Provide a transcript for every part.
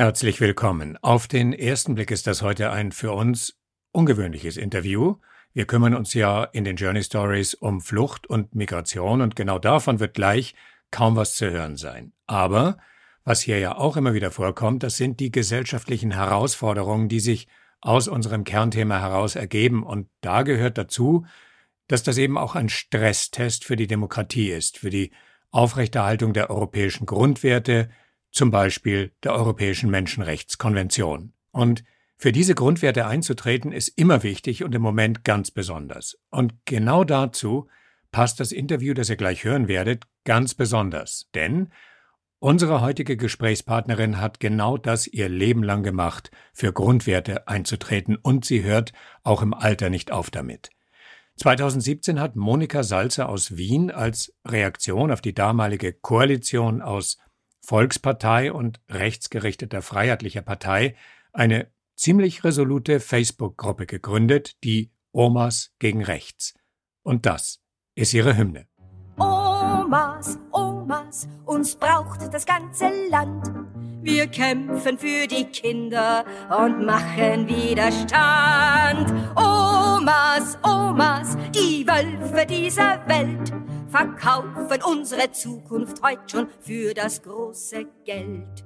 Herzlich willkommen. Auf den ersten Blick ist das heute ein für uns ungewöhnliches Interview. Wir kümmern uns ja in den Journey Stories um Flucht und Migration und genau davon wird gleich kaum was zu hören sein. Aber was hier ja auch immer wieder vorkommt, das sind die gesellschaftlichen Herausforderungen, die sich aus unserem Kernthema heraus ergeben. Und da gehört dazu, dass das eben auch ein Stresstest für die Demokratie ist, für die Aufrechterhaltung der europäischen Grundwerte, zum Beispiel der Europäischen Menschenrechtskonvention. Und für diese Grundwerte einzutreten ist immer wichtig und im Moment ganz besonders. Und genau dazu passt das Interview, das ihr gleich hören werdet, ganz besonders. Denn unsere heutige Gesprächspartnerin hat genau das ihr Leben lang gemacht, für Grundwerte einzutreten und sie hört auch im Alter nicht auf damit. 2017 hat Monika Salzer aus Wien als Reaktion auf die damalige Koalition aus Volkspartei und rechtsgerichteter Freiheitlicher Partei eine ziemlich resolute Facebook-Gruppe gegründet, die Omas gegen Rechts. Und das ist ihre Hymne. Omas, Omas, uns braucht das ganze Land. Wir kämpfen für die Kinder und machen Widerstand. Omas, Omas, die Wölfe dieser Welt verkaufen unsere Zukunft heute schon für das große Geld.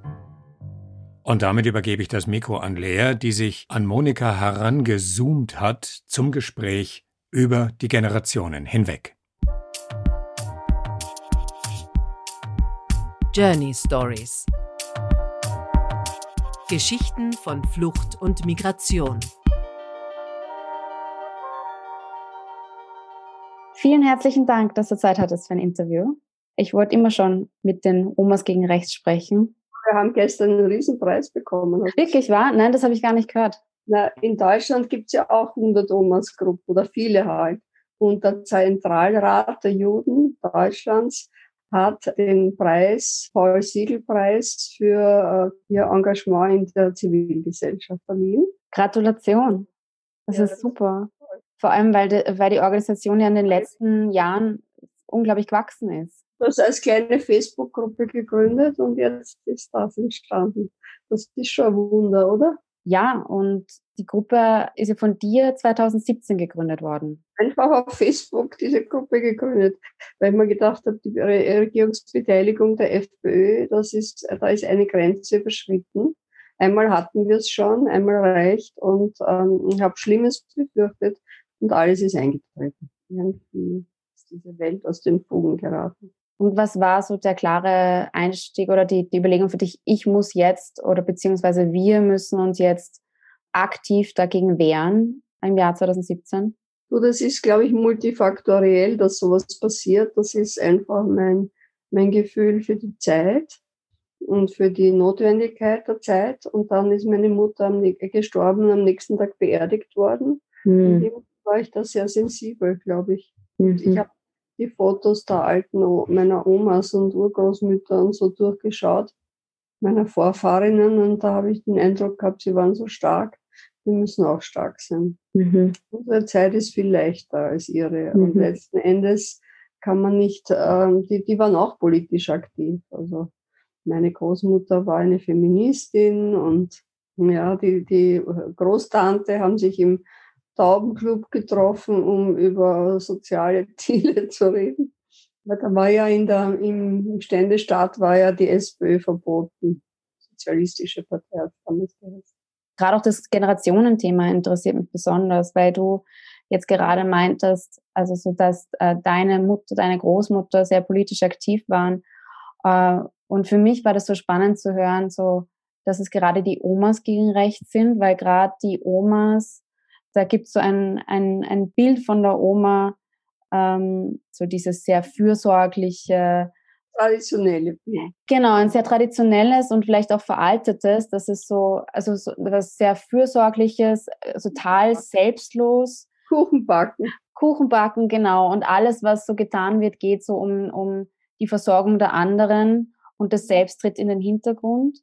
Und damit übergebe ich das Mikro an Lea, die sich an Monika herangezoomt hat zum Gespräch über die Generationen hinweg. Journey Stories Geschichten von Flucht und Migration. Vielen herzlichen Dank, dass du Zeit hattest für ein Interview. Ich wollte immer schon mit den Omas gegen Rechts sprechen. Wir haben gestern einen Riesenpreis bekommen. Wirklich wahr? Nein, das habe ich gar nicht gehört. Na, in Deutschland gibt es ja auch 100 Omas-Gruppen oder viele halt. Und der Zentralrat der Juden Deutschlands hat den Preis, Paul-Siegel-Preis für äh, ihr Engagement in der Zivilgesellschaft verliehen. Gratulation. Das ja, ist super. Vor allem, weil die, weil die Organisation ja in den letzten Jahren unglaublich gewachsen ist. Das als kleine Facebook-Gruppe gegründet und jetzt ist das entstanden. Das ist schon ein Wunder, oder? Ja, und die Gruppe ist ja von dir 2017 gegründet worden. Einfach auf Facebook diese Gruppe gegründet, weil ich mir gedacht habe, die Regierungsbeteiligung der FPÖ, das ist, da ist eine Grenze überschritten. Einmal hatten wir es schon, einmal reicht und ähm, ich habe Schlimmes befürchtet, und alles ist eingetreten. Irgendwie ist diese Welt aus den Fugen geraten. Und was war so der klare Einstieg oder die, die Überlegung für dich, ich muss jetzt oder beziehungsweise wir müssen uns jetzt aktiv dagegen wehren im Jahr 2017? So, das ist, glaube ich, multifaktoriell, dass sowas passiert. Das ist einfach mein, mein Gefühl für die Zeit und für die Notwendigkeit der Zeit. Und dann ist meine Mutter am, gestorben, am nächsten Tag beerdigt worden. Hm war ich da sehr sensibel, glaube ich. Mhm. Ich habe die Fotos der alten, meiner Omas und Urgroßmütter und so durchgeschaut, meiner Vorfahrinnen, und da habe ich den Eindruck gehabt, sie waren so stark. Wir müssen auch stark sein. Mhm. Unsere Zeit ist viel leichter als ihre. Mhm. Und letzten Endes kann man nicht, ähm, die, die waren auch politisch aktiv. Also meine Großmutter war eine Feministin und ja, die, die Großtante haben sich im Taubenclub getroffen, um über soziale Ziele zu reden. Weil da war ja in der, im Ständestaat war ja die SPÖ verboten. Sozialistische Partei hat damals geheißen. Gerade auch das Generationenthema interessiert mich besonders, weil du jetzt gerade meintest, also so, dass äh, deine Mutter, deine Großmutter sehr politisch aktiv waren. Äh, und für mich war das so spannend zu hören, so, dass es gerade die Omas gegen rechts sind, weil gerade die Omas da gibt es so ein, ein, ein Bild von der Oma, ähm, so dieses sehr fürsorgliche, traditionelle Bild. Genau, ein sehr traditionelles und vielleicht auch veraltetes. Das ist so, also so was sehr fürsorgliches, äh, total selbstlos. Kuchenbacken. Kuchenbacken, genau. Und alles, was so getan wird, geht so um, um die Versorgung der anderen und das Selbst tritt in den Hintergrund.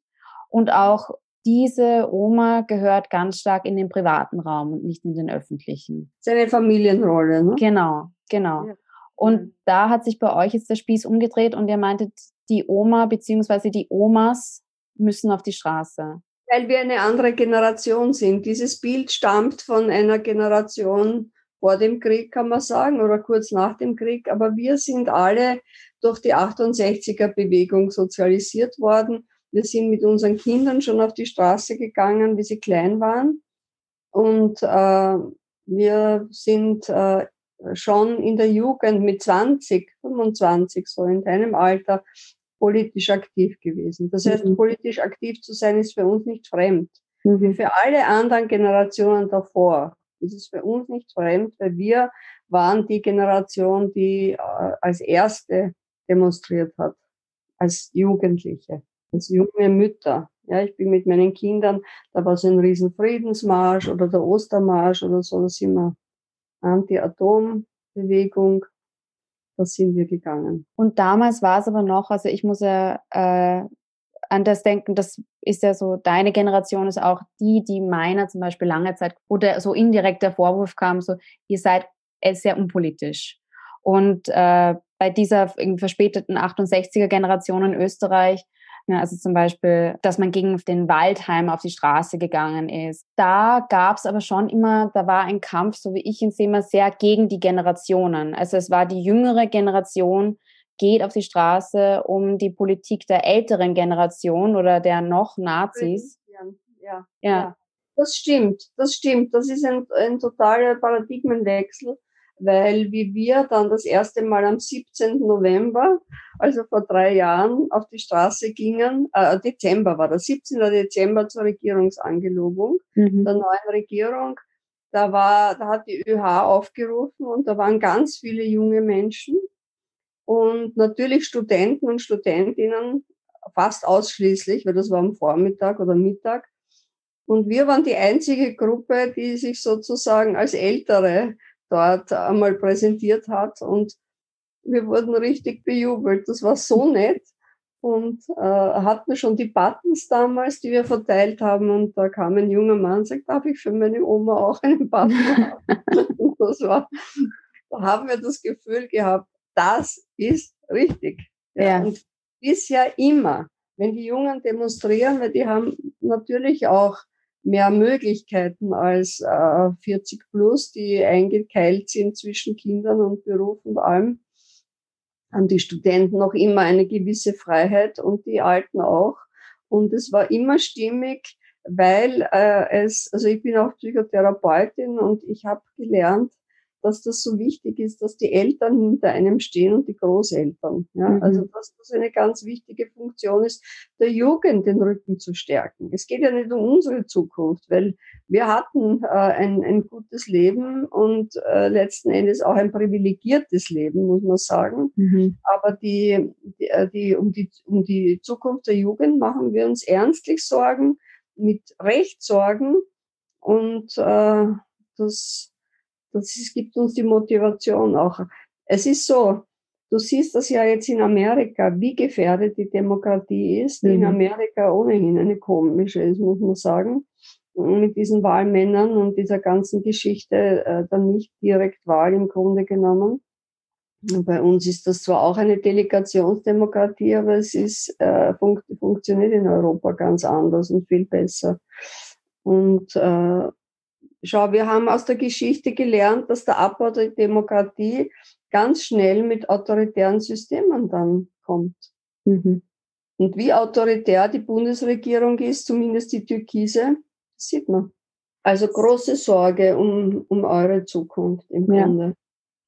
Und auch diese Oma gehört ganz stark in den privaten Raum und nicht in den öffentlichen. Seine Familienrolle, ne? Genau, genau. Ja. Und da hat sich bei euch jetzt der Spieß umgedreht und ihr meintet, die Oma beziehungsweise die Omas müssen auf die Straße? Weil wir eine andere Generation sind. Dieses Bild stammt von einer Generation vor dem Krieg, kann man sagen, oder kurz nach dem Krieg. Aber wir sind alle durch die 68er-Bewegung sozialisiert worden. Wir sind mit unseren Kindern schon auf die Straße gegangen, wie sie klein waren. Und äh, wir sind äh, schon in der Jugend mit 20, 25, so in deinem Alter, politisch aktiv gewesen. Das heißt, mhm. politisch aktiv zu sein, ist für uns nicht fremd. Mhm. Wie für alle anderen Generationen davor ist es für uns nicht fremd, weil wir waren die Generation, die äh, als erste demonstriert hat, als Jugendliche, als junge Mütter. Ja, ich bin mit meinen Kindern, da war so ein riesen Friedensmarsch oder der Ostermarsch oder so, da sind wir Anti-Atom-Bewegung, da sind wir gegangen. Und damals war es aber noch, also ich muss ja äh, an das denken, das ist ja so, deine Generation ist auch die, die meiner zum Beispiel lange Zeit, oder so indirekt der Vorwurf kam, so, ihr seid sehr unpolitisch. Und äh, bei dieser verspäteten 68er Generation in Österreich also zum Beispiel, dass man gegen den Waldheim auf die Straße gegangen ist. Da gab es aber schon immer, da war ein Kampf, so wie ich ihn sehe, immer sehr gegen die Generationen. Also es war die jüngere Generation, geht auf die Straße, um die Politik der älteren Generation oder der noch Nazis. Ja, ja. ja. Das stimmt, das stimmt. Das ist ein, ein totaler Paradigmenwechsel weil wie wir dann das erste Mal am 17. November, also vor drei Jahren, auf die Straße gingen, äh, Dezember war das, 17. Dezember zur Regierungsangelobung mhm. der neuen Regierung, da war, da hat die ÖH aufgerufen und da waren ganz viele junge Menschen und natürlich Studenten und Studentinnen fast ausschließlich, weil das war am Vormittag oder Mittag. Und wir waren die einzige Gruppe, die sich sozusagen als Ältere dort einmal präsentiert hat und wir wurden richtig bejubelt. Das war so nett und äh, hatten schon die Buttons damals, die wir verteilt haben und da kam ein junger Mann und sagt, darf ich für meine Oma auch einen Button haben? und das war, da haben wir das Gefühl gehabt, das ist richtig. Ja. ja. Und bisher immer, wenn die Jungen demonstrieren, weil die haben natürlich auch mehr Möglichkeiten als äh, 40 plus, die eingekeilt sind zwischen Kindern und Beruf und allem. Haben die Studenten noch immer eine gewisse Freiheit und die Alten auch. Und es war immer stimmig, weil äh, es, also ich bin auch Psychotherapeutin und ich habe gelernt, dass das so wichtig ist, dass die Eltern hinter einem stehen und die Großeltern. Ja? Mhm. Also dass das eine ganz wichtige Funktion ist, der Jugend den Rücken zu stärken. Es geht ja nicht um unsere Zukunft, weil wir hatten äh, ein, ein gutes Leben und äh, letzten Endes auch ein privilegiertes Leben, muss man sagen. Mhm. Aber die, die, äh, die, um, die, um die Zukunft der Jugend machen wir uns ernstlich Sorgen, mit Recht Sorgen und äh, das das gibt uns die Motivation auch. Es ist so, du siehst das ja jetzt in Amerika, wie gefährdet die Demokratie ist, die mhm. in Amerika ohnehin eine komische ist, muss man sagen, mit diesen Wahlmännern und dieser ganzen Geschichte äh, dann nicht direkt Wahl im Grunde genommen. Bei uns ist das zwar auch eine Delegationsdemokratie, aber es ist, äh, funkt, funktioniert in Europa ganz anders und viel besser. Und äh, Schau, wir haben aus der Geschichte gelernt, dass der Abbau der Demokratie ganz schnell mit autoritären Systemen dann kommt. Mhm. Und wie autoritär die Bundesregierung ist, zumindest die Türkise, sieht man. Also große Sorge um, um eure Zukunft im ja. Grunde.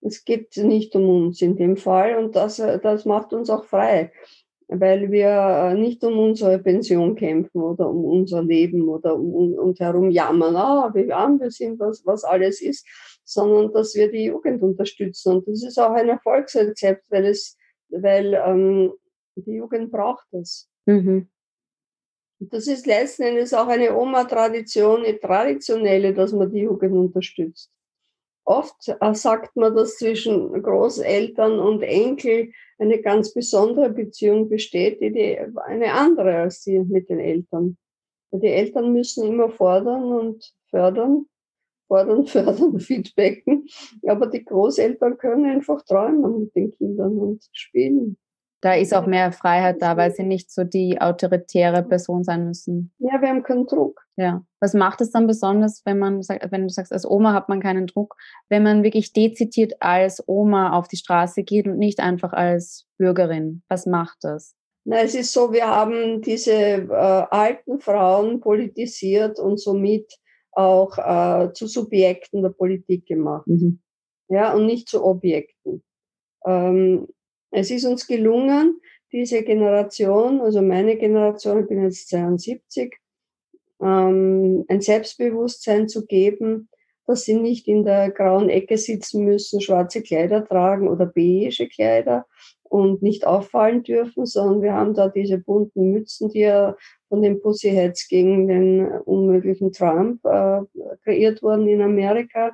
Es geht nicht um uns in dem Fall und das, das macht uns auch frei weil wir äh, nicht um unsere Pension kämpfen oder um unser Leben oder um uns herum jammern, ah, wie arm wir sind, was, was alles ist, sondern dass wir die Jugend unterstützen. Und das ist auch ein Erfolgsrezept, weil es, weil ähm, die Jugend braucht das. Mhm. Das ist letzten Endes auch eine Oma-Tradition, eine traditionelle, dass man die Jugend unterstützt. Oft äh, sagt man, dass zwischen Großeltern und Enkel eine ganz besondere Beziehung besteht, die, die eine andere als die mit den Eltern. Die Eltern müssen immer fordern und fördern, fordern, fördern, feedbacken, aber die Großeltern können einfach träumen mit den Kindern und spielen. Da ist auch mehr Freiheit da, weil sie nicht so die autoritäre Person sein müssen. Ja, wir haben keinen Druck. Ja. Was macht es dann besonders, wenn man sagt, wenn du sagst, als Oma hat man keinen Druck, wenn man wirklich dezidiert als Oma auf die Straße geht und nicht einfach als Bürgerin? Was macht das? Na, es ist so, wir haben diese äh, alten Frauen politisiert und somit auch äh, zu Subjekten der Politik gemacht. Mhm. Ja, und nicht zu Objekten. Ähm, es ist uns gelungen, diese Generation, also meine Generation, ich bin jetzt 72, ähm, ein Selbstbewusstsein zu geben, dass sie nicht in der grauen Ecke sitzen müssen, schwarze Kleider tragen oder beige Kleider und nicht auffallen dürfen, sondern wir haben da diese bunten Mützen, die ja von den Pussyheads gegen den unmöglichen Trump äh, kreiert wurden in Amerika,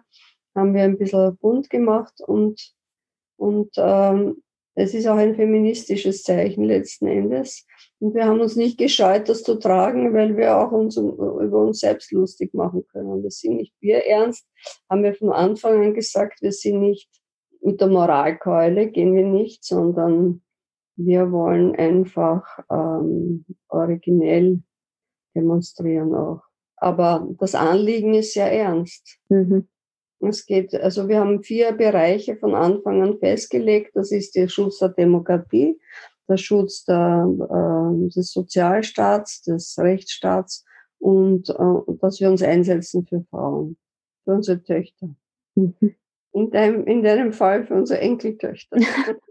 haben wir ein bisschen bunt gemacht und, und ähm, es ist auch ein feministisches Zeichen letzten Endes. Und wir haben uns nicht gescheut, das zu tragen, weil wir auch uns über uns selbst lustig machen können. Wir sind nicht wir ernst, haben wir von Anfang an gesagt, wir sind nicht mit der Moralkeule, gehen wir nicht, sondern wir wollen einfach ähm, originell demonstrieren auch. Aber das Anliegen ist sehr ernst. Mhm. Es geht, also wir haben vier Bereiche von Anfang an festgelegt. Das ist der Schutz der Demokratie, der Schutz der, äh, des Sozialstaats, des Rechtsstaats und äh, dass wir uns einsetzen für Frauen, für unsere Töchter. Mhm. In, deinem, in deinem Fall für unsere Enkeltöchter.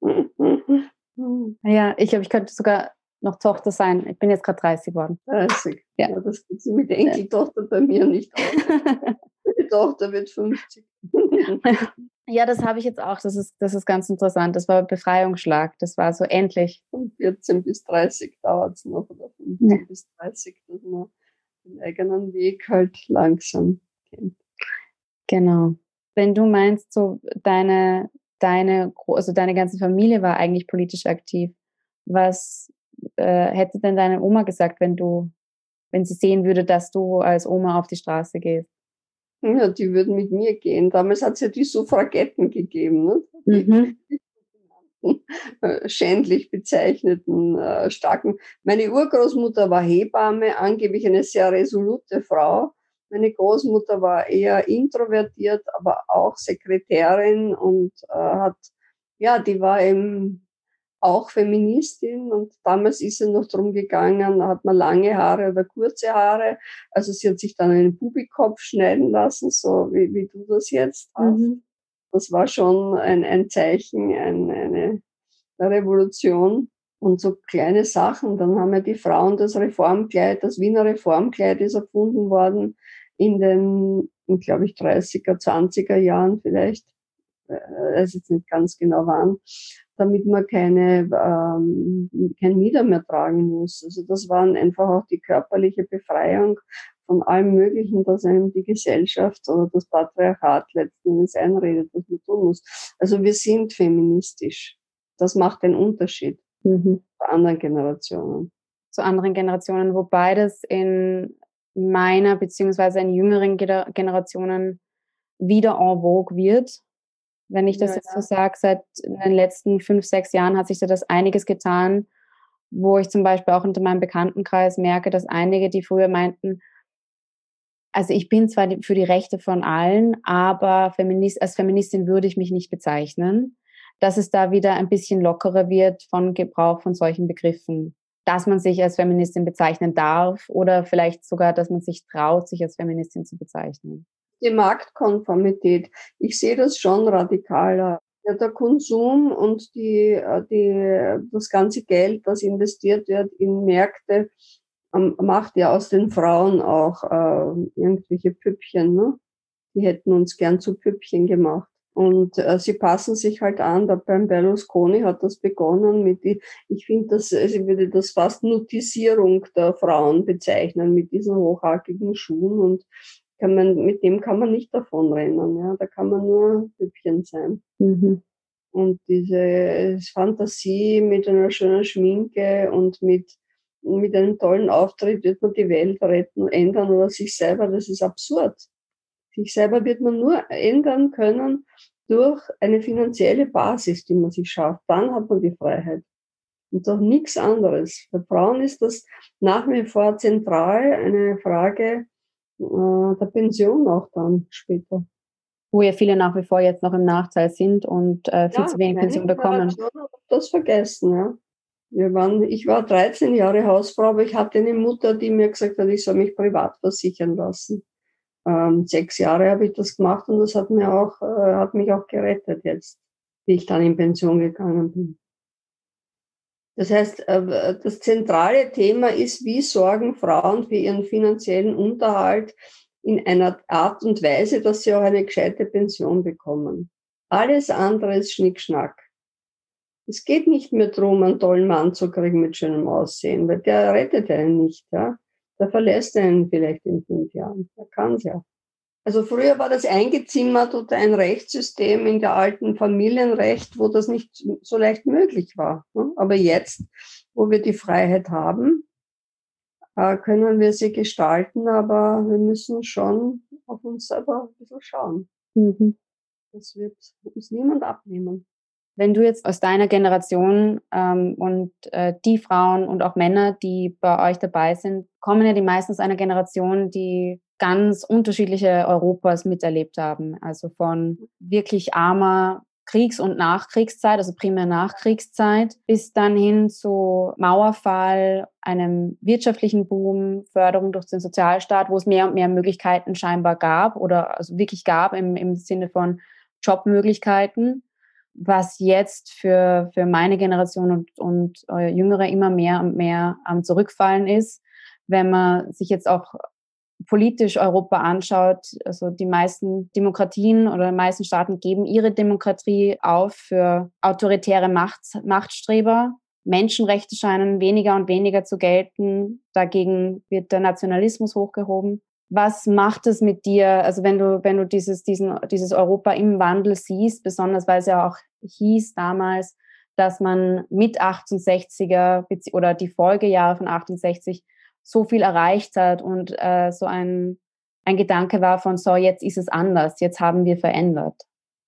ja, ich glaube, ich könnte sogar noch Tochter sein. Ich bin jetzt gerade 30 geworden. 30. Ja. ja das geht mit der Enkeltochter bei mir nicht aus. Die Tochter wird 50. ja, das habe ich jetzt auch. Das ist, das ist ganz interessant. Das war Befreiungsschlag. Das war so endlich. Von 14 bis 30 dauert es noch, oder 15 ja. bis 30, dass man den eigenen Weg halt langsam kennt. Genau. Wenn du meinst, so deine, deine, also deine ganze Familie war eigentlich politisch aktiv, was äh, hätte denn deine Oma gesagt, wenn du, wenn sie sehen würde, dass du als Oma auf die Straße gehst? Ja, die würden mit mir gehen. Damals hat es ja die Suffragetten gegeben, ne? Mhm. Äh, schändlich bezeichneten äh, starken. Meine Urgroßmutter war Hebamme, angeblich eine sehr resolute Frau. Meine Großmutter war eher introvertiert, aber auch Sekretärin und äh, hat, ja, die war eben auch Feministin und damals ist sie noch drum gegangen, hat man lange Haare oder kurze Haare. Also sie hat sich dann einen Bubikopf schneiden lassen, so wie, wie du das jetzt hast. Mhm. Das war schon ein, ein Zeichen, ein, eine, eine Revolution und so kleine Sachen. Dann haben ja die Frauen das Reformkleid, das Wiener Reformkleid ist erfunden worden in den, glaube ich, 30er, 20er Jahren vielleicht. Äh, weiß jetzt nicht ganz genau wann damit man keine, ähm, kein Mieder mehr tragen muss. Also das waren einfach auch die körperliche Befreiung von allem Möglichen, dass einem die Gesellschaft oder das Patriarchat letzten Endes einredet, was man tun muss. Also wir sind feministisch. Das macht den Unterschied mhm. zu anderen Generationen. Zu anderen Generationen, wobei das in meiner beziehungsweise in jüngeren Generationen wieder en vogue wird wenn ich das ja, jetzt so sage, seit den letzten fünf, sechs Jahren hat sich da das einiges getan, wo ich zum Beispiel auch unter meinem Bekanntenkreis merke, dass einige, die früher meinten, also ich bin zwar für die Rechte von allen, aber Feminist, als Feministin würde ich mich nicht bezeichnen, dass es da wieder ein bisschen lockerer wird von Gebrauch von solchen Begriffen, dass man sich als Feministin bezeichnen darf oder vielleicht sogar, dass man sich traut, sich als Feministin zu bezeichnen die Marktkonformität. Ich sehe das schon radikaler. Ja, der Konsum und die, äh, die, das ganze Geld, das investiert wird in Märkte, ähm, macht ja aus den Frauen auch äh, irgendwelche Püppchen. Ne? Die hätten uns gern zu Püppchen gemacht. Und äh, sie passen sich halt an. Da beim Berlusconi hat das begonnen mit die, ich finde das, also ich würde das fast Nutisierung der Frauen bezeichnen mit diesen hochhackigen Schuhen und kann man, mit dem kann man nicht davonrennen, ja. Da kann man nur Hübchen sein. Mhm. Und diese Fantasie mit einer schönen Schminke und mit, mit einem tollen Auftritt wird man die Welt retten, ändern oder sich selber, das ist absurd. Sich selber wird man nur ändern können durch eine finanzielle Basis, die man sich schafft. Dann hat man die Freiheit. und doch nichts anderes. Für Frauen ist das nach wie vor zentral eine Frage äh, der Pension auch dann später. Wo ja viele nach wie vor jetzt noch im Nachteil sind und äh, viel ja, zu wenig Pension bekommen. Das vergessen, ja. Wir waren, ich war 13 Jahre Hausfrau, aber ich hatte eine Mutter, die mir gesagt hat, ich soll mich privat versichern lassen. Ähm, sechs Jahre habe ich das gemacht und das hat mir auch, äh, hat mich auch gerettet jetzt, wie ich dann in Pension gegangen bin. Das heißt, äh, das zentrale Thema ist, wie sorgen Frauen für ihren finanziellen Unterhalt in einer Art und Weise, dass sie auch eine gescheite Pension bekommen. Alles andere ist Schnickschnack. Es geht nicht mehr darum, einen tollen Mann zu kriegen mit schönem Aussehen, weil der rettet einen nicht. Ja? Der verlässt einen vielleicht in fünf Jahren. Der kann's ja. Also früher war das eingezimmert unter ein Rechtssystem in der alten Familienrecht, wo das nicht so leicht möglich war. Ne? Aber jetzt, wo wir die Freiheit haben, äh, können wir sie gestalten, aber wir müssen schon auf uns selber ein bisschen schauen. Mhm. Das wird uns niemand abnehmen. Wenn du jetzt aus deiner Generation ähm, und äh, die Frauen und auch Männer, die bei euch dabei sind, kommen ja die meistens einer Generation, die ganz unterschiedliche Europas miterlebt haben. Also von wirklich armer Kriegs- und Nachkriegszeit, also primär Nachkriegszeit, bis dann hin zu Mauerfall, einem wirtschaftlichen Boom, Förderung durch den Sozialstaat, wo es mehr und mehr Möglichkeiten scheinbar gab oder also wirklich gab im, im Sinne von Jobmöglichkeiten was jetzt für, für meine Generation und, und äh, Jüngere immer mehr und mehr am Zurückfallen ist. Wenn man sich jetzt auch politisch Europa anschaut, also die meisten Demokratien oder die meisten Staaten geben ihre Demokratie auf für autoritäre Macht, Machtstreber. Menschenrechte scheinen weniger und weniger zu gelten. Dagegen wird der Nationalismus hochgehoben was macht es mit dir, also wenn du, wenn du dieses, diesen, dieses Europa im Wandel siehst, besonders weil es ja auch hieß damals, dass man mit 68er oder die Folgejahre von 68 so viel erreicht hat und äh, so ein, ein Gedanke war von, so jetzt ist es anders, jetzt haben wir verändert.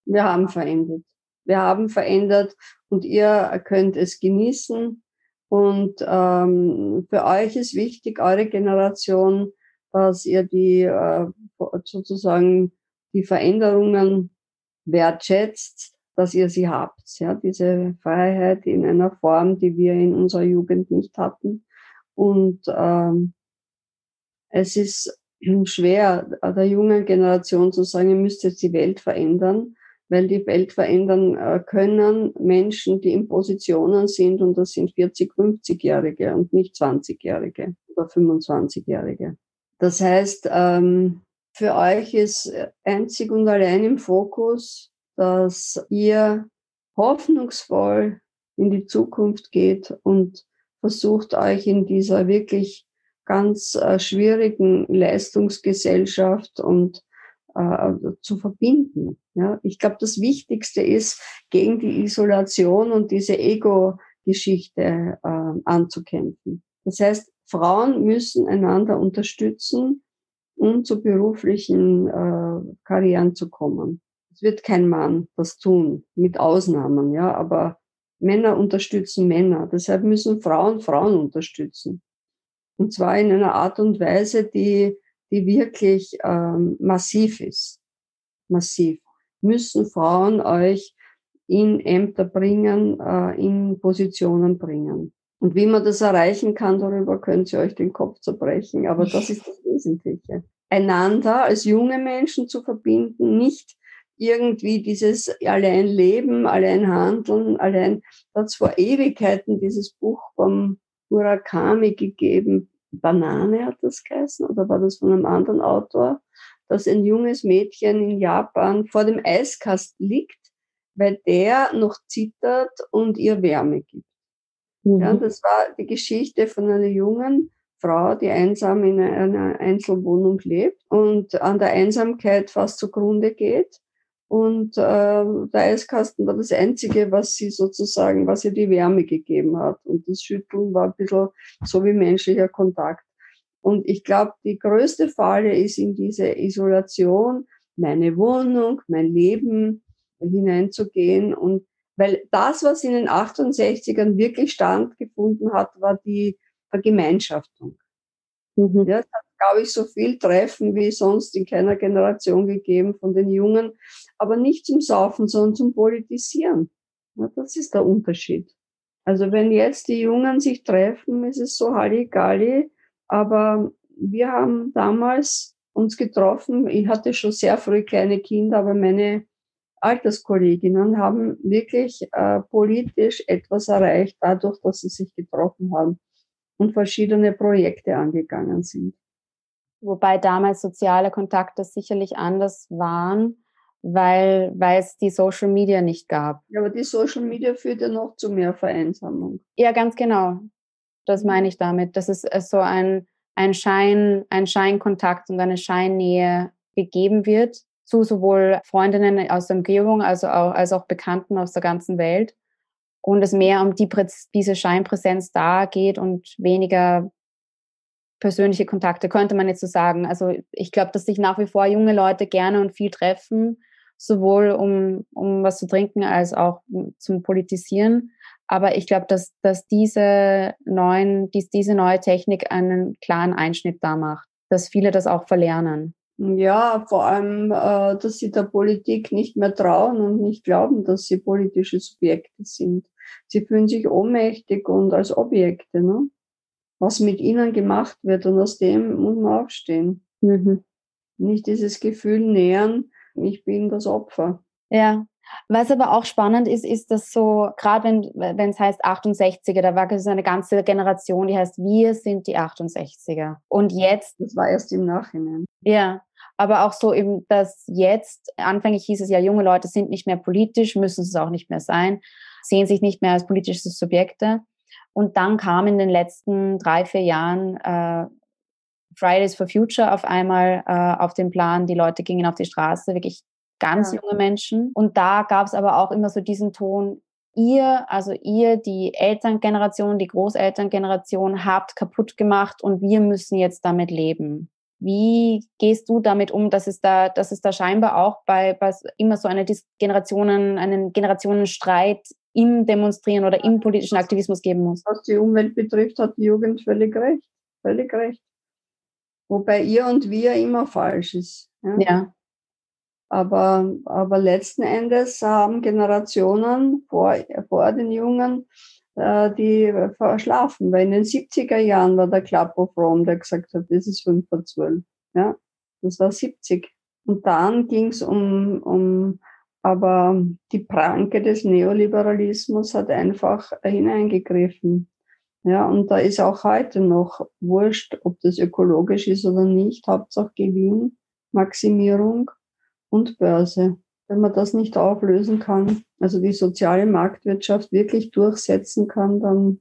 Wir haben verändert. Wir haben verändert und ihr könnt es genießen. Und ähm, für euch ist wichtig, eure Generation, dass ihr die äh, sozusagen die Veränderungen wertschätzt, dass ihr sie habt. Ja, diese Freiheit in einer Form, die wir in unserer Jugend nicht hatten. Und ähm, es ist schwer, der jungen Generation zu sagen, ihr müsst jetzt die Welt verändern, weil die Welt verändern äh, können Menschen, die in Positionen sind, und das sind 40, 50-Jährige und nicht 20-Jährige oder 25-Jährige. Das heißt, ähm, für euch ist einzig und allein im Fokus, dass ihr hoffnungsvoll in die Zukunft geht und versucht euch in dieser wirklich ganz äh, schwierigen Leistungsgesellschaft und äh, zu verbinden. Ja, ich glaube, das Wichtigste ist, gegen die Isolation und diese Ego-Geschichte äh, anzukämpfen. Das heißt, Frauen müssen einander unterstützen, um zu beruflichen äh, Karrieren zu kommen. Es wird kein Mann das tun, mit Ausnahmen, ja, aber Männer unterstützen Männer. Deshalb müssen Frauen Frauen unterstützen. Und zwar in einer Art und Weise, die, die wirklich ähm, massiv ist. Massiv. Müssen Frauen euch in Ämter bringen, äh, in Positionen bringen. Und wie man das erreichen kann, darüber könnt ihr euch den Kopf zerbrechen. Aber das ist das Wesentliche. Einander als junge Menschen zu verbinden, nicht irgendwie dieses allein Leben, allein Handeln, allein, da hat vor Ewigkeiten dieses Buch vom Murakami gegeben. Banane hat das geheißen, oder war das von einem anderen Autor, dass ein junges Mädchen in Japan vor dem Eiskasten liegt, weil der noch zittert und ihr Wärme gibt. Mhm. Ja, das war die Geschichte von einer jungen Frau, die einsam in einer Einzelwohnung lebt und an der Einsamkeit fast zugrunde geht. Und äh, der Eiskasten war das Einzige, was sie sozusagen, was ihr die Wärme gegeben hat. Und das Schütteln war ein bisschen so wie menschlicher Kontakt. Und ich glaube, die größte Falle ist in diese Isolation, meine Wohnung, mein Leben hineinzugehen und Weil das, was in den 68ern wirklich stattgefunden hat, war die Vergemeinschaftung. Mhm. Ja, es hat, glaube ich, so viel Treffen wie sonst in keiner Generation gegeben von den Jungen, aber nicht zum Saufen, sondern zum Politisieren. Ja, das ist der Unterschied. Also wenn jetzt die Jungen sich treffen, ist es so Halligalli, aber wir haben damals uns getroffen. Ich hatte schon sehr früh kleine Kinder, aber meine Alterskolleginnen haben wirklich äh, politisch etwas erreicht, dadurch, dass sie sich getroffen haben und verschiedene Projekte angegangen sind. Wobei damals soziale Kontakte sicherlich anders waren, weil, weil es die Social Media nicht gab. Ja, aber die Social Media führt ja noch zu mehr Vereinsamung. Ja, ganz genau. Das meine ich damit. Das ist so ein, ein Schein, ein Scheinkontakt und eine Scheinnähe gegeben wird zu sowohl Freundinnen aus der Umgebung also auch, als auch Bekannten aus der ganzen Welt und es mehr um die, diese Scheinpräsenz da geht und weniger persönliche Kontakte, könnte man jetzt so sagen. Also ich glaube, dass sich nach wie vor junge Leute gerne und viel treffen, sowohl um, um was zu trinken als auch zum Politisieren. Aber ich glaube, dass, dass diese, neuen, dies, diese neue Technik einen klaren Einschnitt da macht, dass viele das auch verlernen. Ja, vor allem, äh, dass sie der Politik nicht mehr trauen und nicht glauben, dass sie politische Subjekte sind. Sie fühlen sich ohnmächtig und als Objekte, ne? Was mit ihnen gemacht wird. Und aus dem muss man aufstehen. Mhm. Nicht dieses Gefühl nähern, ich bin das Opfer. Ja, was aber auch spannend ist, ist, dass so, gerade wenn wenn es heißt 68er, da war so eine ganze Generation, die heißt, wir sind die 68er. Und jetzt. Das war erst im Nachhinein. Ja. Aber auch so eben, dass jetzt, anfänglich hieß es ja, junge Leute sind nicht mehr politisch, müssen es auch nicht mehr sein, sehen sich nicht mehr als politische Subjekte. Und dann kam in den letzten drei, vier Jahren äh, Fridays for Future auf einmal äh, auf den Plan. Die Leute gingen auf die Straße, wirklich ganz ja. junge Menschen. Und da gab es aber auch immer so diesen Ton, ihr, also ihr, die Elterngeneration, die Großelterngeneration, habt kaputt gemacht und wir müssen jetzt damit leben. Wie gehst du damit um, dass es da, dass es da scheinbar auch bei, bei immer so eine Generationen, einen Generationenstreit im Demonstrieren oder im politischen Aktivismus geben muss? Was die Umwelt betrifft, hat die Jugend völlig recht. Völlig recht. Wobei ihr und wir immer falsch ist. Ja. ja. Aber, aber letzten Endes haben Generationen vor, vor den Jungen, äh, die verschlafen. Weil in den 70er Jahren war der Club of Rome, der gesagt hat, das ist 5 vor 12. Ja, das war 70. Und dann ging es um, um, aber die Pranke des Neoliberalismus hat einfach hineingegriffen. Ja, und da ist auch heute noch wurscht, ob das ökologisch ist oder nicht, Hauptsache Gewinn, Maximierung und Börse. Wenn man das nicht auflösen kann, also die soziale Marktwirtschaft wirklich durchsetzen kann, dann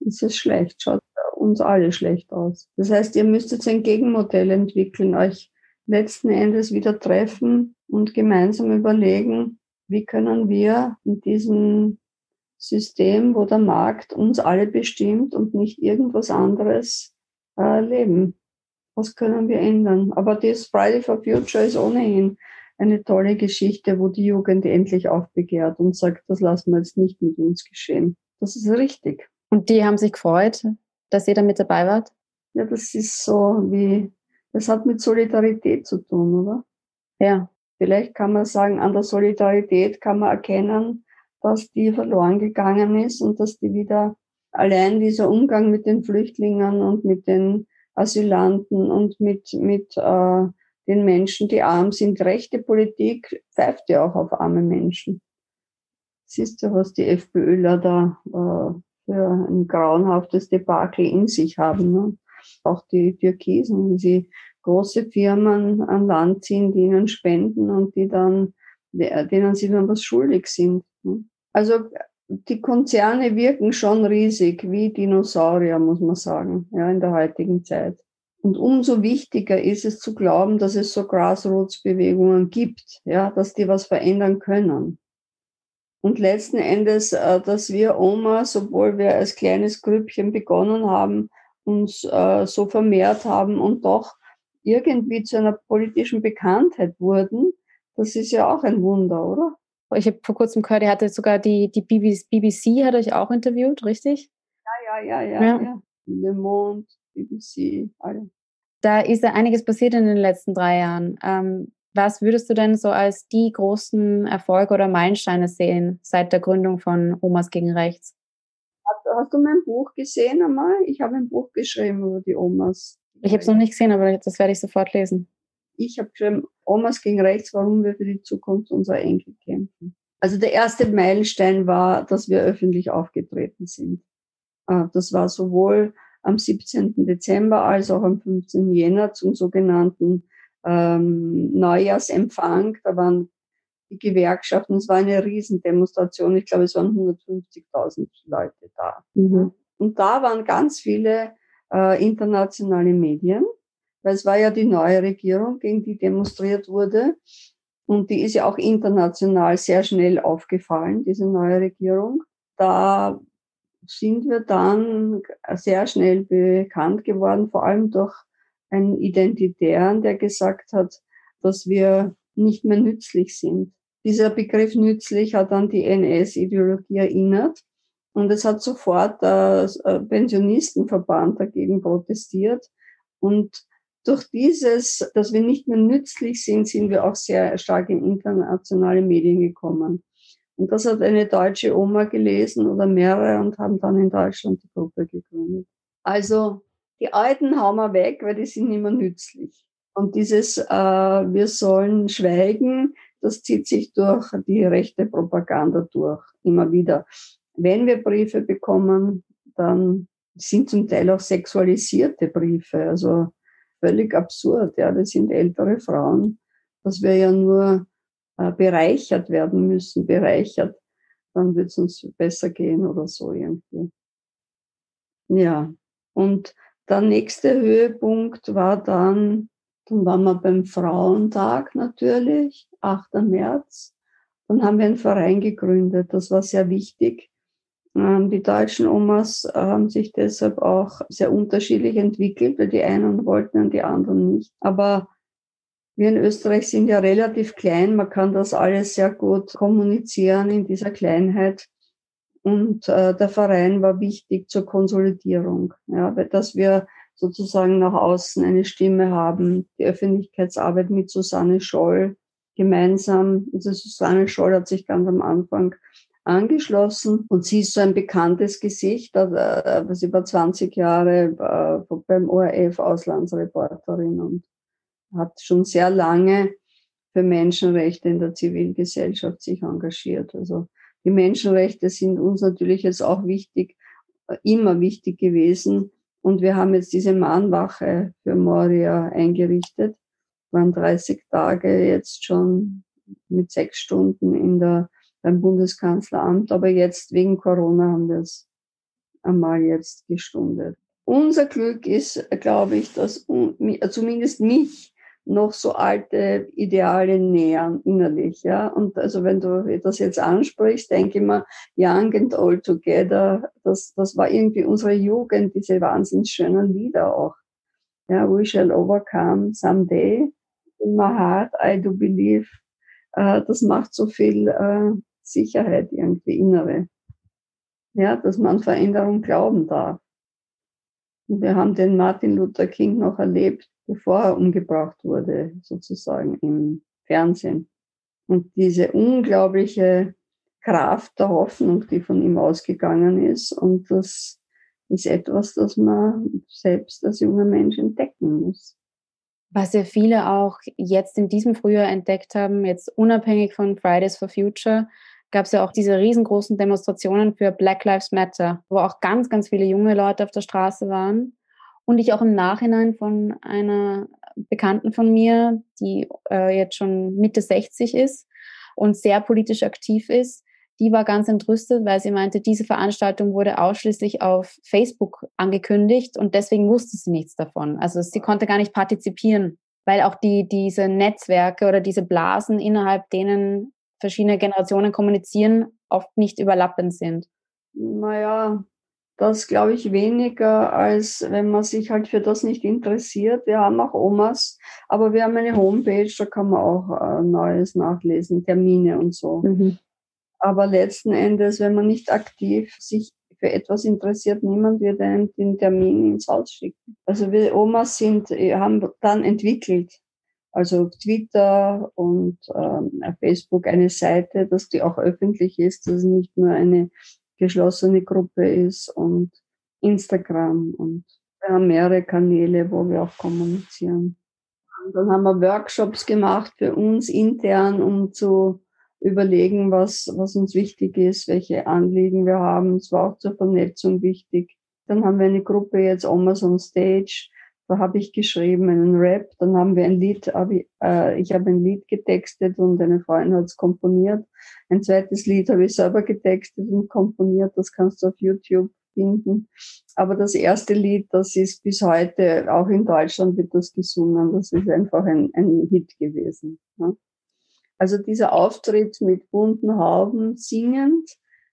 ist es schlecht, schaut uns alle schlecht aus. Das heißt, ihr müsstet ein Gegenmodell entwickeln, euch letzten Endes wieder treffen und gemeinsam überlegen, wie können wir in diesem System, wo der Markt uns alle bestimmt und nicht irgendwas anderes äh, leben was können wir ändern? Aber das Friday for Future ist ohnehin eine tolle Geschichte, wo die Jugend endlich aufbegehrt und sagt, das lassen wir jetzt nicht mit uns geschehen. Das ist richtig. Und die haben sich gefreut, dass ihr da mit dabei wart? Ja, das ist so wie, das hat mit Solidarität zu tun, oder? Ja. Vielleicht kann man sagen, an der Solidarität kann man erkennen, dass die verloren gegangen ist und dass die wieder allein dieser Umgang mit den Flüchtlingen und mit den Asylanten und mit, mit äh, den Menschen, die arm sind. Rechte Politik pfeift ja auch auf arme Menschen. Siehst du, was die FPÖler da äh, für ein grauenhaftes Debakel in sich haben. Ne? Auch die Türkisen, wie sie große Firmen an Land ziehen, die ihnen spenden und die dann, denen sie dann was schuldig sind. Ne? Also die Konzerne wirken schon riesig, wie Dinosaurier, muss man sagen, ja, in der heutigen Zeit. Und umso wichtiger ist es zu glauben, dass es so Grassroots-Bewegungen gibt, ja, dass die was verändern können. Und letzten Endes, äh, dass wir Omas, obwohl wir als kleines Grüppchen begonnen haben, uns äh, so vermehrt haben und doch irgendwie zu einer politischen Bekanntheit wurden, das ist ja auch ein Wunder, oder? Ich habe vor kurzem gehört, er hatte sogar die, die BBC, hat euch auch interviewt, richtig? Ja, ja, ja, ja. ja. ja. Le Monde, BBC, alle. Da ist ja einiges passiert in den letzten drei Jahren. Ähm, was würdest du denn so als die großen Erfolge oder Meilensteine sehen seit der Gründung von Omas gegen Rechts? Hast, hast du mein Buch gesehen einmal? Ich habe ein Buch geschrieben über die Omas. Ich habe es noch nicht gesehen, aber das werde ich sofort lesen. Ich habe geschrieben, Omas gegen Rechts, warum wir für die Zukunft unserer Enkel kämpfen. Also der erste Meilenstein war, dass wir öffentlich aufgetreten sind. Äh, das war sowohl am 17. Dezember als auch am 15. Jänner zum sogenannten ähm, Neujahrsempfang. Da waren die Gewerkschaften, es war eine Riesendemonstration. Ich glaube, es waren 150.000 Leute da. Mhm. Und da waren ganz viele äh, internationale Medien, weil es war ja die neue Regierung, gegen die demonstriert wurde. Und die ist ja auch international sehr schnell aufgefallen, diese neue Regierung. Da sind wir dann sehr schnell bekannt geworden, vor allem durch einen Identitären, der gesagt hat, dass wir nicht mehr nützlich sind. Dieser Begriff nützlich hat dann die NS-Ideologie erinnert und es hat sofort der Pensionistenverband dagegen protestiert und durch dieses, dass wir nicht mehr nützlich sind, sind wir auch sehr stark in internationale Medien gekommen. Und das hat eine deutsche Oma gelesen oder mehrere und haben dann in Deutschland die Gruppe gegründet. Also die Alten hauen wir weg, weil die sind mehr nützlich. Und dieses, äh, wir sollen schweigen, das zieht sich durch die rechte Propaganda durch, immer wieder. Wenn wir Briefe bekommen, dann sind zum Teil auch sexualisierte Briefe, also völlig absurd. Ja, wir sind ältere Frauen, dass wir ja nur äh, bereichert werden müssen, bereichert, dann wird es uns besser gehen oder so irgendwie. Ja, und der nächste Höhepunkt war dann, dann waren wir beim Frauentag natürlich, 8. März. Dann haben wir einen Verein gegründet. Das war sehr wichtig. Ähm, die deutschen Omas haben sich deshalb auch sehr unterschiedlich entwickelt, weil die einen wollten und die anderen nicht. Aber wir in Österreich sind ja relativ klein. Man kann das alles sehr gut kommunizieren in dieser Kleinheit. Und äh, der Verein war wichtig zur Konsolidierung, ja, dass wir sozusagen nach außen eine Stimme haben. Die Öffentlichkeitsarbeit mit Susanne Scholl gemeinsam. Also Susanne Scholl hat sich ganz am Anfang angeschlossen und sie ist so ein bekanntes Gesicht, äh, was über 20 Jahre äh, beim ORF Auslandsreporterin und hat schon sehr lange für Menschenrechte in der Zivilgesellschaft sich engagiert. Also die Menschenrechte sind uns natürlich jetzt auch wichtig, immer wichtig gewesen. Und wir haben jetzt diese Mahnwache für Moria eingerichtet. Waren 30 Tage jetzt schon mit sechs Stunden in der, beim Bundeskanzleramt. Aber jetzt wegen Corona haben wir es einmal jetzt gestundet. Unser Glück ist, glaube ich, dass zumindest mich noch so alte Ideale nähern innerlich, ja. Und also wenn du das jetzt ansprichst, denke ich mir, Young and Old Together, das, das war irgendwie unsere Jugend, diese wahnsinnig schönen Lieder auch. Ja, we shall overcome someday. In my heart, I do believe. Äh, das macht so viel äh, Sicherheit irgendwie innere. Ja, dass man Veränderung glauben darf. Und wir haben den Martin Luther King noch erlebt, bevor er umgebracht wurde, sozusagen im Fernsehen. Und diese unglaubliche Kraft der Hoffnung, die von ihm ausgegangen ist. Und das ist etwas, das man selbst als junger Mensch entdecken muss. Was ja viele auch jetzt in diesem Frühjahr entdeckt haben, jetzt unabhängig von Fridays for Future, gab es ja auch diese riesengroßen Demonstrationen für Black Lives Matter, wo auch ganz, ganz viele junge Leute auf der Straße waren und ich auch im Nachhinein von einer Bekannten von mir, die äh, jetzt schon Mitte 60 ist und sehr politisch aktiv ist, die war ganz entrüstet, weil sie meinte, diese Veranstaltung wurde ausschließlich auf Facebook angekündigt und deswegen wusste sie nichts davon. Also sie konnte gar nicht partizipieren, weil auch die, diese Netzwerke oder diese Blasen, innerhalb denen verschiedene Generationen kommunizieren, oft nicht überlappend sind. Naja, Das glaube ich weniger, als wenn man sich halt für das nicht interessiert. Wir haben auch Omas, aber wir haben eine Homepage, da kann man auch äh, Neues nachlesen, Termine und so. Mhm. Aber letzten Endes, wenn man nicht aktiv sich für etwas interessiert, niemand wird einem den Termin ins Haus schicken. Also wir Omas sind, äh, haben dann entwickelt, also auf Twitter und ähm, auf Facebook eine Seite, dass die auch öffentlich ist, dass es nicht nur eine geschlossene Gruppe ist und Instagram und wir haben mehrere Kanäle, wo wir auch kommunizieren. Und dann haben wir Workshops gemacht für uns intern, um zu überlegen, was, was uns wichtig ist, welche Anliegen wir haben. Es war auch zur Vernetzung wichtig. Dann haben wir eine Gruppe jetzt Amazon Stage. Da habe ich geschrieben einen Rap. Dann haben wir ein Lied, äh, ich habe ein Lied getextet und eine Freundin hat es komponiert. Ein zweites Lied habe ich selber getextet und komponiert. Das kannst du auf YouTube finden. Aber das erste Lied, das ist bis heute, auch in Deutschland wird das gesungen. Das ist einfach ein, ein Hit gewesen. Ne? Also dieser Auftritt mit bunten Hauben singend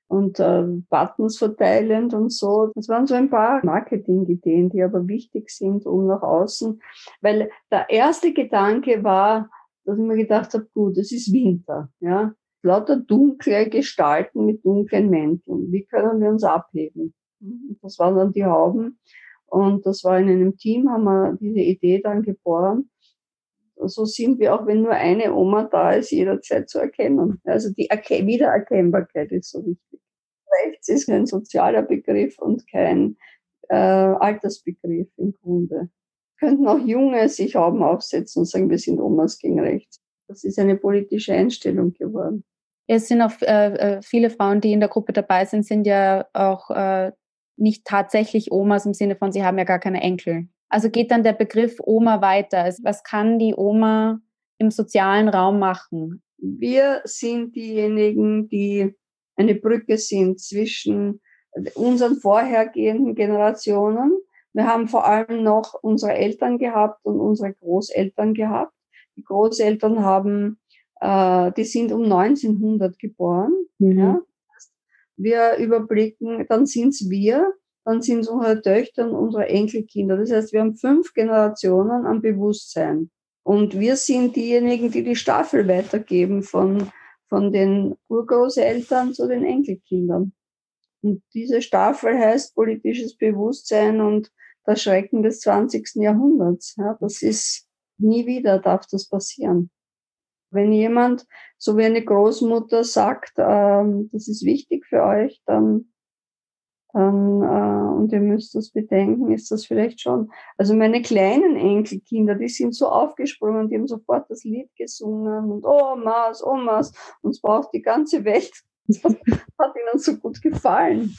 und äh, Buttons verteilend und so. Das waren so ein paar Marketingideen, die aber wichtig sind, um nach außen. Weil der erste Gedanke war, dass ich mir gedacht habe, gut, es ist Winter, ja. Lauter dunkle Gestalten mit dunklen Mänteln. Wie können wir uns abheben? Das waren dann die Hauben. Und das war in einem Team, haben wir diese Idee dann geboren so sind wir auch, wenn nur eine Oma da ist, jederzeit zu erkennen. Also die Erke Wiedererkennbarkeit ist so wichtig. Rechts ist kein sozialer Begriff und kein äh, Altersbegriff im Grunde. Könnten auch Junge sich Hauben aufsetzen und sagen, wir sind Omas gegen rechts. Das ist eine politische Einstellung geworden. Es sind auch äh, äh, viele Frauen, die in der Gruppe dabei sind, sind ja auch äh, nicht tatsächlich Omas im Sinne von, sie haben ja gar keine Enkel. Also geht dann der Begriff Oma weiter. Also was kann die Oma im sozialen Raum machen? Wir sind diejenigen, die eine Brücke sind zwischen unseren vorhergehenden Generationen. Wir haben vor allem noch unsere Eltern gehabt und unsere Großeltern gehabt. Die Großeltern haben, äh, die sind um 1900 geboren. Mhm. Ja. Wir überblicken, dann sind's wir, dann sind es unsere Töchter und unsere Enkelkinder. Das heißt, wir haben fünf Generationen an Bewusstsein. Und wir sind diejenigen, die die Staffel weitergeben von, von den Urgroßeltern zu den Enkelkindern. Und diese Staffel heißt politisches Bewusstsein und das Schrecken des 20. Jahrhunderts. Ja, das ist nie wieder darf das passieren. Wenn jemand, so wie eine Großmutter sagt, ähm, das ist wichtig für euch, dann dann, äh, und ihr müsst das bedenken, ist das vielleicht schon. Also meine kleinen Enkelkinder, die sind so aufgesprungen, die haben sofort das Lied gesungen und oh Mas, oh Mas, uns braucht die ganze Welt. Das hat ihnen so gut gefallen.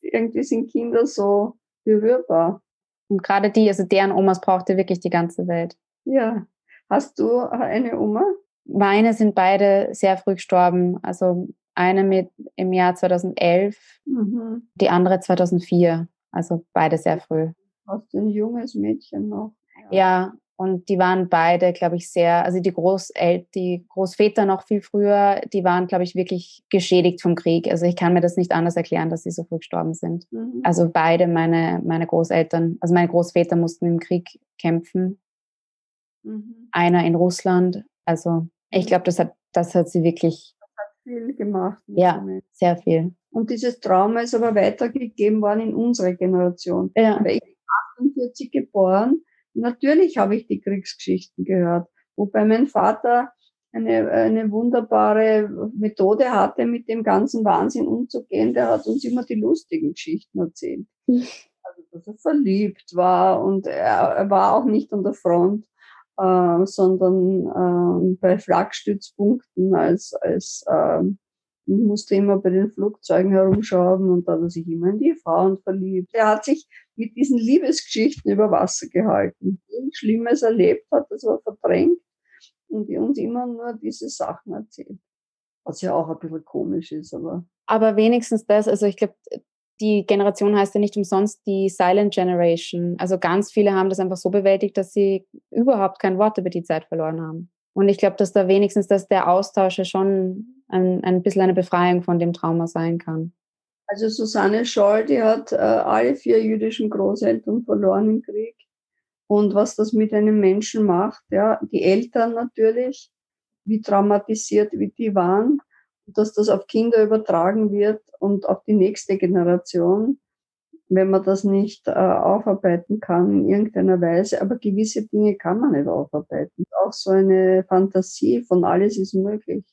Irgendwie sind Kinder so berührbar. Und gerade die, also deren Omas brauchte wirklich die ganze Welt. Ja. Hast du eine Oma? Meine sind beide sehr früh gestorben. Also eine mit im Jahr 2011, mhm. die andere 2004. Also beide sehr früh. Hast du ein junges Mädchen noch? Ja. ja, und die waren beide, glaube ich, sehr, also die Großel die Großväter noch viel früher, die waren, glaube ich, wirklich geschädigt vom Krieg. Also ich kann mir das nicht anders erklären, dass sie so früh gestorben sind. Mhm. Also beide meine, meine Großeltern, also meine Großväter mussten im Krieg kämpfen. Mhm. Einer in Russland. Also ich mhm. glaube, das hat, das hat sie wirklich viel gemacht. Ja, sehr viel. Und dieses Trauma ist aber weitergegeben worden in unsere Generation. Ja. Weil ich bin 48 geboren. Natürlich habe ich die Kriegsgeschichten gehört. Wobei mein Vater eine, eine wunderbare Methode hatte, mit dem ganzen Wahnsinn umzugehen. Der hat uns immer die lustigen Geschichten erzählt. Also, dass er verliebt war und er, er war auch nicht an der Front äh, sondern äh, bei Flakstützpunkten als, als äh, musste immer bei den Flugzeugen herumschrauben und da hat er sich immer in die Frauen verliebt. Er hat sich mit diesen Liebesgeschichten über Wasser gehalten. Viel Schlimmes erlebt hat, das war verdrängt und uns immer nur diese Sachen erzählt. Was ja auch ein bisschen komisch ist, aber. Aber wenigstens das, also ich glaube, die Generation heißt ja nicht umsonst die Silent Generation. Also ganz viele haben das einfach so bewältigt, dass sie überhaupt kein Wort über die Zeit verloren haben. Und ich glaube, dass da wenigstens dass der Austausch ja schon ein, ein bisschen eine Befreiung von dem Trauma sein kann. Also Susanne Scholl, die hat äh, alle vier jüdischen Großeltern verloren im Krieg. Und was das mit einem Menschen macht, ja, die Eltern natürlich, wie traumatisiert wie die waren, dass das auf Kinder übertragen wird und auf die nächste Generation, wenn man das nicht äh, aufarbeiten kann in irgendeiner Weise. Aber gewisse Dinge kann man nicht aufarbeiten. Auch so eine Fantasie von alles ist möglich.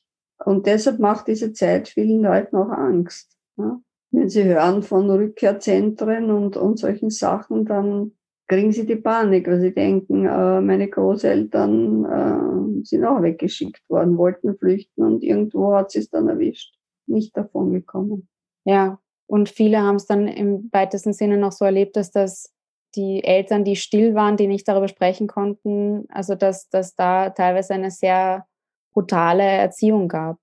Und deshalb macht diese Zeit vielen Leuten auch Angst. Ja? wenn sie hören von Rückkehrzentren und, und solchen Sachen, dann kriegen sie die Panik, weil sie denken, äh, meine Großeltern äh, sind auch weggeschickt worden, wollten flüchten und irgendwo hat sie es dann erwischt, nicht davon gekommen. Ja, und viele haben es dann im weitesten Sinne noch so erlebt, dass das die Eltern, die still waren, die nicht darüber sprechen konnten, also dass, dass da teilweise eine sehr brutale Erziehung gab.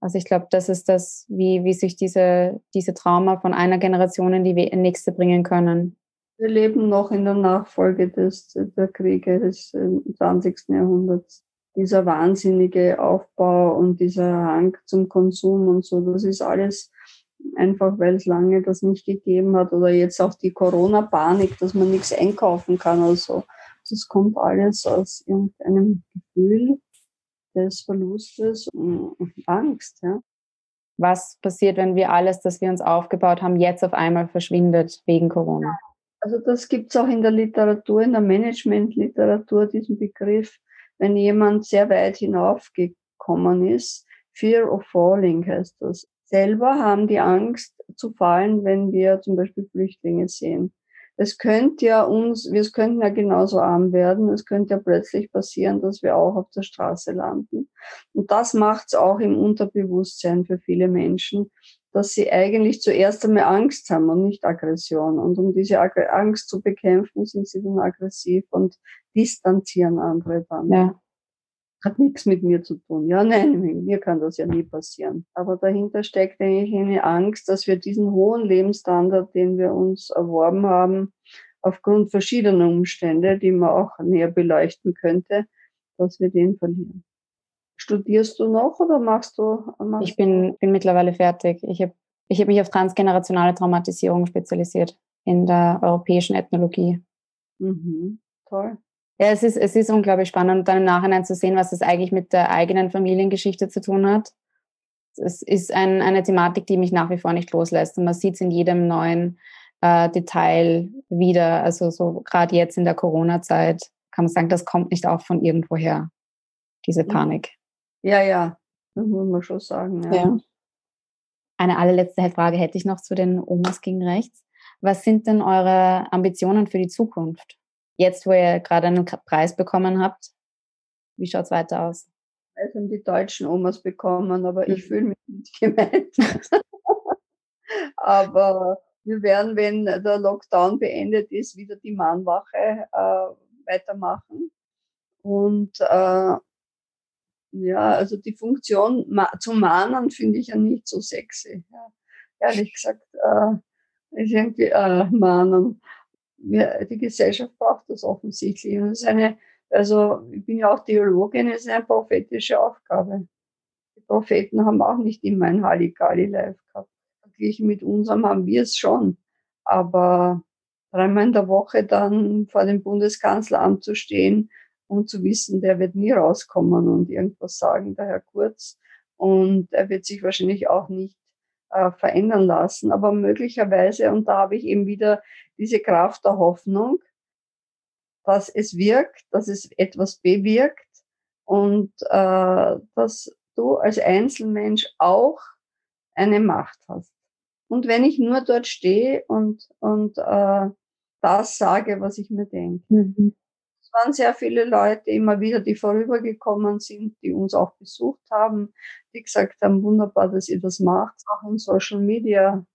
Also ich glaube, das ist das, wie, wie sich diese, diese Trauma von einer Generation in die nächste bringen können. Wir leben noch in der Nachfolge des, der Kriege des 20. Äh, Jahrhunderts. Dieser wahnsinnige Aufbau und dieser Hang zum Konsum und so, das ist alles einfach, weil es lange das nicht gegeben hat oder jetzt auch die Corona-Panik, dass man nichts einkaufen kann oder so. Das kommt alles aus irgendeinem Gefühl, des Verlustes und Angst. Ja. Was passiert, wenn wir alles, das wir uns aufgebaut haben, jetzt auf einmal verschwindet wegen Corona? Also das gibt es auch in der Literatur, in der Managementliteratur, diesen Begriff, wenn jemand sehr weit hinaufgekommen ist. Fear of Falling heißt das. Selber haben die Angst zu fallen, wenn wir zum Beispiel Flüchtlinge sehen es könnte ja uns, wir könnten ja genauso arm werden. Es könnte ja plötzlich passieren, dass wir auch auf der Straße landen. Und das macht es auch im Unterbewusstsein für viele Menschen, dass sie eigentlich zuerst einmal Angst haben und nicht Aggression. Und um diese Angst zu bekämpfen, sind sie dann aggressiv und distanzieren andere dann. Ja hat nichts mit mir zu tun. Ja, nein, mir kann das ja nie passieren. Aber dahinter steckt eigentlich eine Angst, dass wir diesen hohen Lebensstandard, den wir uns erworben haben, aufgrund verschiedener Umstände, die man auch näher beleuchten könnte, dass wir den verlieren. Studierst du noch oder machst du? Machst ich bin, bin mittlerweile fertig. Ich habe ich hab mich auf transgenerationale Traumatisierung spezialisiert in der europäischen Ethnologie. Mhm, toll. Ja, es ist, es ist unglaublich spannend, dann im Nachhinein zu sehen, was das eigentlich mit der eigenen Familiengeschichte zu tun hat. Es ist ein, eine Thematik, die mich nach wie vor nicht loslässt. Und man sieht es in jedem neuen äh, Detail wieder. Also so gerade jetzt in der Corona-Zeit kann man sagen, das kommt nicht auch von irgendwoher, diese Panik. Ja, ja, das muss man schon sagen. Ja. ja. Eine allerletzte Frage hätte ich noch zu den Omas gegen rechts. Was sind denn eure Ambitionen für die Zukunft? Jetzt, wo ihr gerade einen Preis bekommen habt, wie schaut es weiter aus? Haben die deutschen Omas bekommen, aber ich mhm. fühle mich nicht gemeint. aber wir werden, wenn der Lockdown beendet ist, wieder die Mahnwache äh, weitermachen. Und äh, ja, also die Funktion zu mahnen finde ich ja nicht so sexy. Ja. Ehrlich gesagt, äh, ist irgendwie äh, mahnen wir, die Gesellschaft braucht das offensichtlich. Und das ist eine, also ich bin ja auch Theologin, es ist eine prophetische Aufgabe. Die Propheten haben auch nicht immer ein Halligalli-Life gehabt. Verglichen mit unserem haben wir es schon. Aber dreimal in der Woche dann vor dem Bundeskanzleramt zu stehen und zu wissen, der wird nie rauskommen und irgendwas sagen, der Herr Kurz. Und er wird sich wahrscheinlich auch nicht äh, verändern lassen. Aber möglicherweise, und da habe ich eben wieder diese Kraft der Hoffnung, dass es wirkt, dass es etwas bewirkt und äh, dass du als Einzelmensch auch eine Macht hast. Und wenn ich nur dort stehe und, und äh, das sage, was ich mir denke. Mhm waren sehr viele Leute immer wieder, die vorübergekommen sind, die uns auch besucht haben, die gesagt haben, wunderbar, dass ihr das macht. Auch in Social Media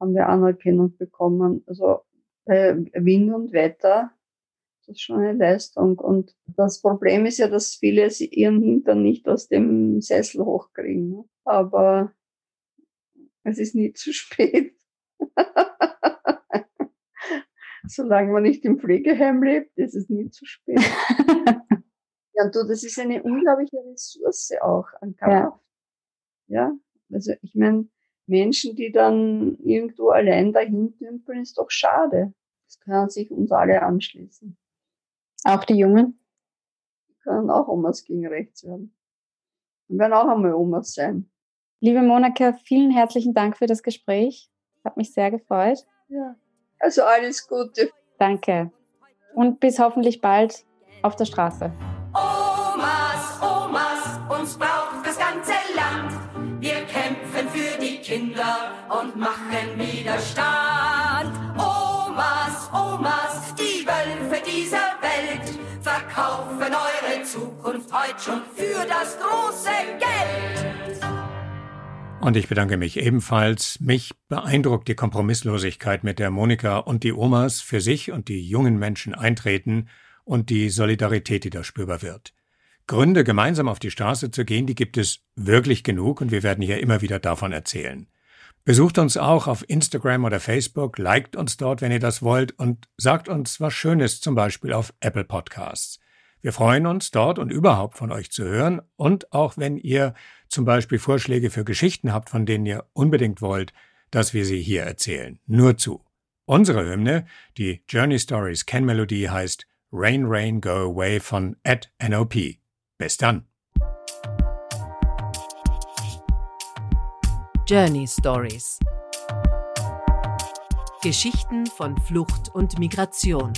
haben wir Anerkennung bekommen. Also bei Wind und Wetter, das ist schon eine Leistung. Und das Problem ist ja, dass viele ihren Hintern nicht aus dem Sessel hochkriegen. Ne? Aber es ist nie zu spät. Solange man nicht im Pflegeheim lebt, ist es nie zu spät. ja, und du, das ist eine unglaubliche Ressource auch an Kraft. Ja, ja? also ich meine, Menschen, die dann irgendwo allein dahin dümpeln, ist doch schade. Das kann sich uns alle anschließen. Auch die Jungen? Die können auch Omas gegen rechts werden. Und werden auch einmal Omas sein. Liebe Monika, vielen herzlichen Dank für das Gespräch. Hat mich sehr gefreut. Ja. Also alles Gute. Danke. Und bis hoffentlich bald auf der Straße. Omas, Omas, uns braucht das ganze Land. Wir kämpfen für die Kinder und machen Widerstand. Omas, Omas, die Wölfe dieser Welt verkaufen eure Zukunft heute schon für das große Geld. Und ich bedanke mich ebenfalls. Mich beeindruckt die Kompromisslosigkeit, mit der Monika und die Omas für sich und die jungen Menschen eintreten und die Solidarität, die da spürbar wird. Gründe, gemeinsam auf die Straße zu gehen, die gibt es wirklich genug und wir werden hier immer wieder davon erzählen. Besucht uns auch auf Instagram oder Facebook, liked uns dort, wenn ihr das wollt und sagt uns was Schönes, zum Beispiel auf Apple Podcasts. Wir freuen uns dort und überhaupt von euch zu hören und auch wenn ihr zum Beispiel Vorschläge für Geschichten habt, von denen ihr unbedingt wollt, dass wir sie hier erzählen. Nur zu. Unsere Hymne, die Journey Stories Ken Melodie heißt Rain Rain Go Away von Ed NOP. Bis dann. Journey Stories Geschichten von Flucht und Migration